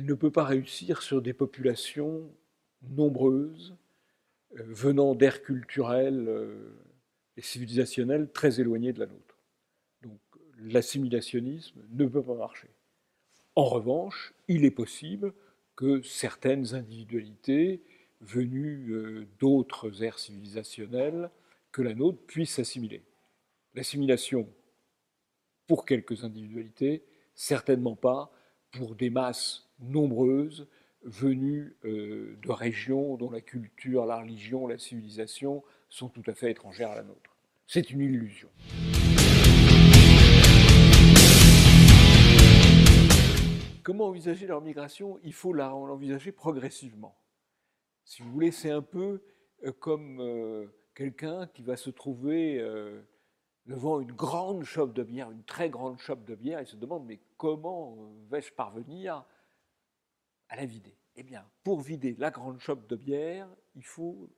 elle ne peut pas réussir sur des populations nombreuses, euh, venant d'aires culturelles euh, et civilisationnelles très éloignées de la nôtre. Donc l'assimilationnisme ne peut pas marcher. En revanche, il est possible que certaines individualités venues euh, d'autres aires civilisationnelles que la nôtre puissent s'assimiler. L'assimilation pour quelques individualités, certainement pas pour des masses nombreuses venues euh, de régions dont la culture, la religion, la civilisation sont tout à fait étrangères à la nôtre. C'est une illusion. Comment envisager leur migration? Il faut l'envisager progressivement. Si vous voulez, c'est un peu euh, comme euh, quelqu'un qui va se trouver devant une grande chope de bière, une très grande chope de bière, il se demande mais comment vais-je parvenir à la vider? Eh bien, pour vider la grande chope de bière, il faut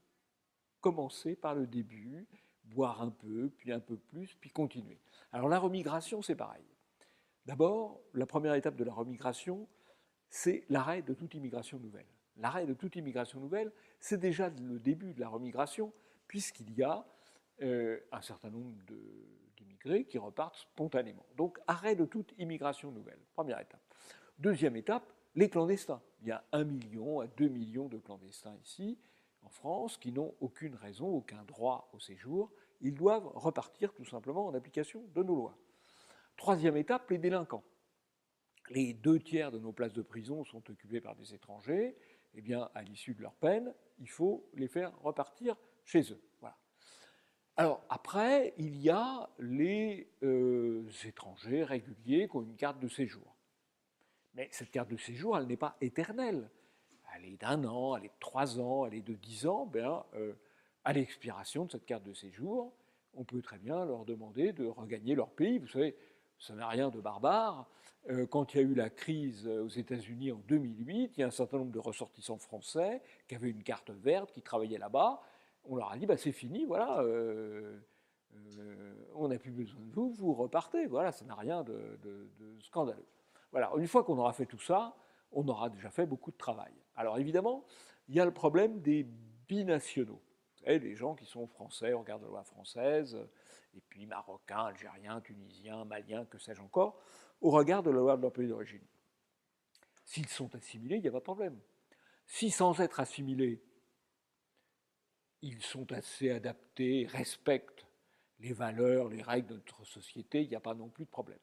commencer par le début, boire un peu, puis un peu plus, puis continuer. Alors la remigration, c'est pareil. D'abord, la première étape de la remigration, c'est l'arrêt de toute immigration nouvelle. L'arrêt de toute immigration nouvelle, c'est déjà le début de la remigration, puisqu'il y a euh, un certain nombre d'immigrés qui repartent spontanément. Donc arrêt de toute immigration nouvelle, première étape. Deuxième étape, les clandestins. Il y a un million à deux millions de clandestins ici, en France, qui n'ont aucune raison, aucun droit au séjour. Ils doivent repartir tout simplement en application de nos lois. Troisième étape, les délinquants. Les deux tiers de nos places de prison sont occupées par des étrangers. Eh bien, à l'issue de leur peine, il faut les faire repartir chez eux. Alors après, il y a les euh, étrangers réguliers qui ont une carte de séjour. Mais cette carte de séjour, elle n'est pas éternelle. Elle est d'un an, elle est de trois ans, elle est de dix ans. Bien, euh, à l'expiration de cette carte de séjour, on peut très bien leur demander de regagner leur pays. Vous savez, ça n'a rien de barbare. Euh, quand il y a eu la crise aux États-Unis en 2008, il y a un certain nombre de ressortissants français qui avaient une carte verte, qui travaillaient là-bas, on leur a dit bah, c'est fini, voilà, euh, euh, on n'a plus besoin de vous, vous repartez. Voilà, ça n'a rien de, scandaleux. Voilà, une fois qu'on aura fait tout ça, on aura déjà fait beaucoup de travail. Alors évidemment, il y a le problème des binationaux. Vous savez, les gens qui sont français, on regarde la loi française, et puis marocains, algériens, tunisiens, maliens, que sais-je encore, au regard de la loi de leur pays d'origine. S'ils sont assimilés, il n'y a pas de problème. Si sans être assimilés, ils sont assez adaptés, respectent les valeurs, les règles de notre société, il n'y a pas non plus de problème.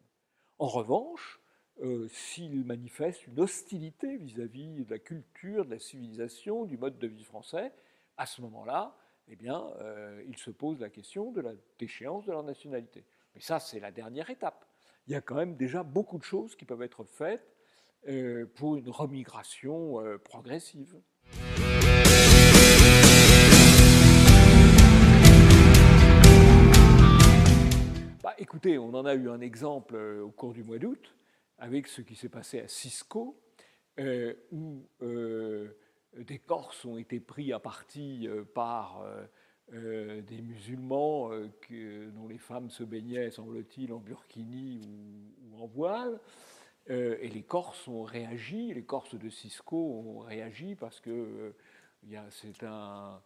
En revanche, euh, s'ils manifestent une hostilité vis-à-vis de la culture, de la civilisation, du mode de vie français, à ce moment-là, eh bien, euh, ils se posent la question de la déchéance de leur nationalité. Mais ça, c'est la dernière étape. Il y a quand même déjà beaucoup de choses qui peuvent être faites euh, pour une remigration progressive. Écoutez, on en a eu un exemple euh, au cours du mois d'août avec ce qui s'est passé à Cisco, euh, où euh, des Corses ont été pris à partie par des musulmans dont les femmes se baignaient, semble-t-il, en burkini ou, en voile. et les Corses ont réagi, les Corses de Cisco ont réagi parce que c'est un,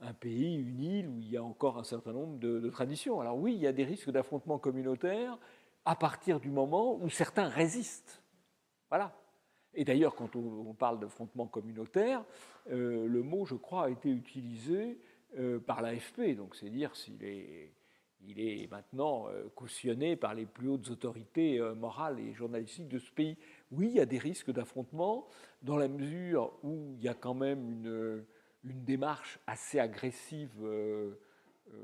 un pays, une île où il y a encore un certain nombre de, traditions. Alors oui, il y a des risques d'affrontement communautaire à partir du moment où certains résistent. Voilà. Et d'ailleurs, quand on, parle d'affrontement communautaire, euh, le mot, je crois, a été utilisé euh, par l'AFP. Donc c'est dire s'il est, il est maintenant euh, cautionné par les plus hautes autorités morales et journalistiques de ce pays. Oui, il y a des risques d'affrontement dans la mesure où il y a quand même une une démarche assez agressive euh, euh,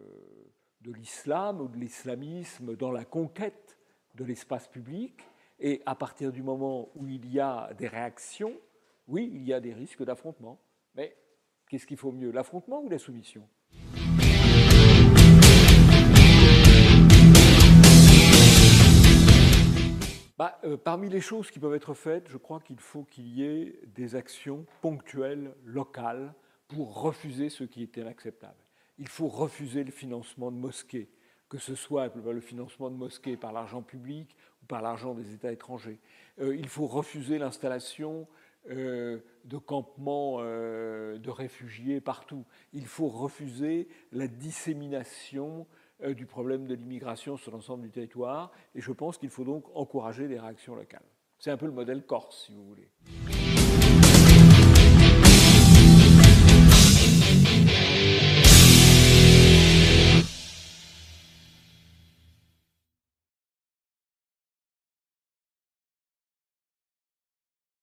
de l'islam ou de l'islamisme dans la conquête de l'espace public. Et à partir du moment où il y a des réactions, oui, il y a des risques d'affrontement. Mais qu'est-ce qu'il faut mieux, l'affrontement ou la soumission? Bah, euh, Parmi les choses qui peuvent être faites, je crois qu'il faut qu'il y ait des actions ponctuelles, locales, pour refuser ce qui est inacceptable. Il faut refuser le financement de mosquées, que ce soit le financement de mosquées par l'argent public ou par l'argent des États étrangers. Euh, il faut refuser l'installation de campements de réfugiés partout. Il faut refuser la dissémination du problème de l'immigration sur l'ensemble du territoire. Et je pense qu'il faut donc encourager les réactions locales. C'est un peu le modèle corse, si vous voulez.